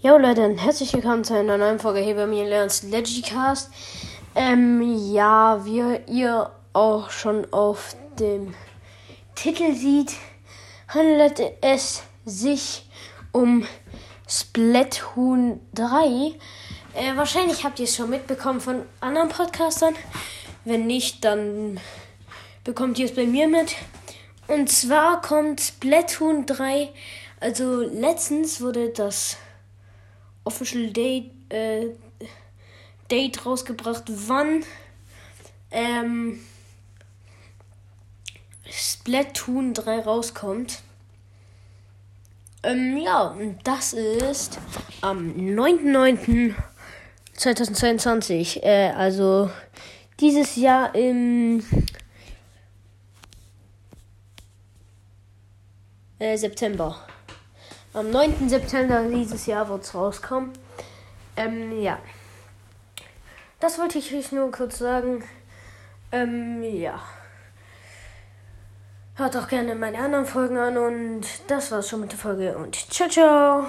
Jo Leute, und herzlich willkommen zu einer neuen Folge hier bei mir Leons Legicast. Ähm, ja, wie ihr auch schon auf dem Titel sieht, handelt es sich um Splatoon 3. Äh, wahrscheinlich habt ihr es schon mitbekommen von anderen Podcastern. Wenn nicht, dann bekommt ihr es bei mir mit. Und zwar kommt Splatoon 3, also letztens wurde das Official Date, äh, Date rausgebracht, wann ähm, Splatoon 3 rauskommt. Ähm, ja, das ist am 9.9.2022. Äh, also dieses Jahr im äh, September. Am 9. September dieses Jahr wird es rauskommen. Ähm, ja. Das wollte ich euch nur kurz sagen. Ähm, ja. Hört auch gerne meine anderen Folgen an und das war's schon mit der Folge und ciao, ciao.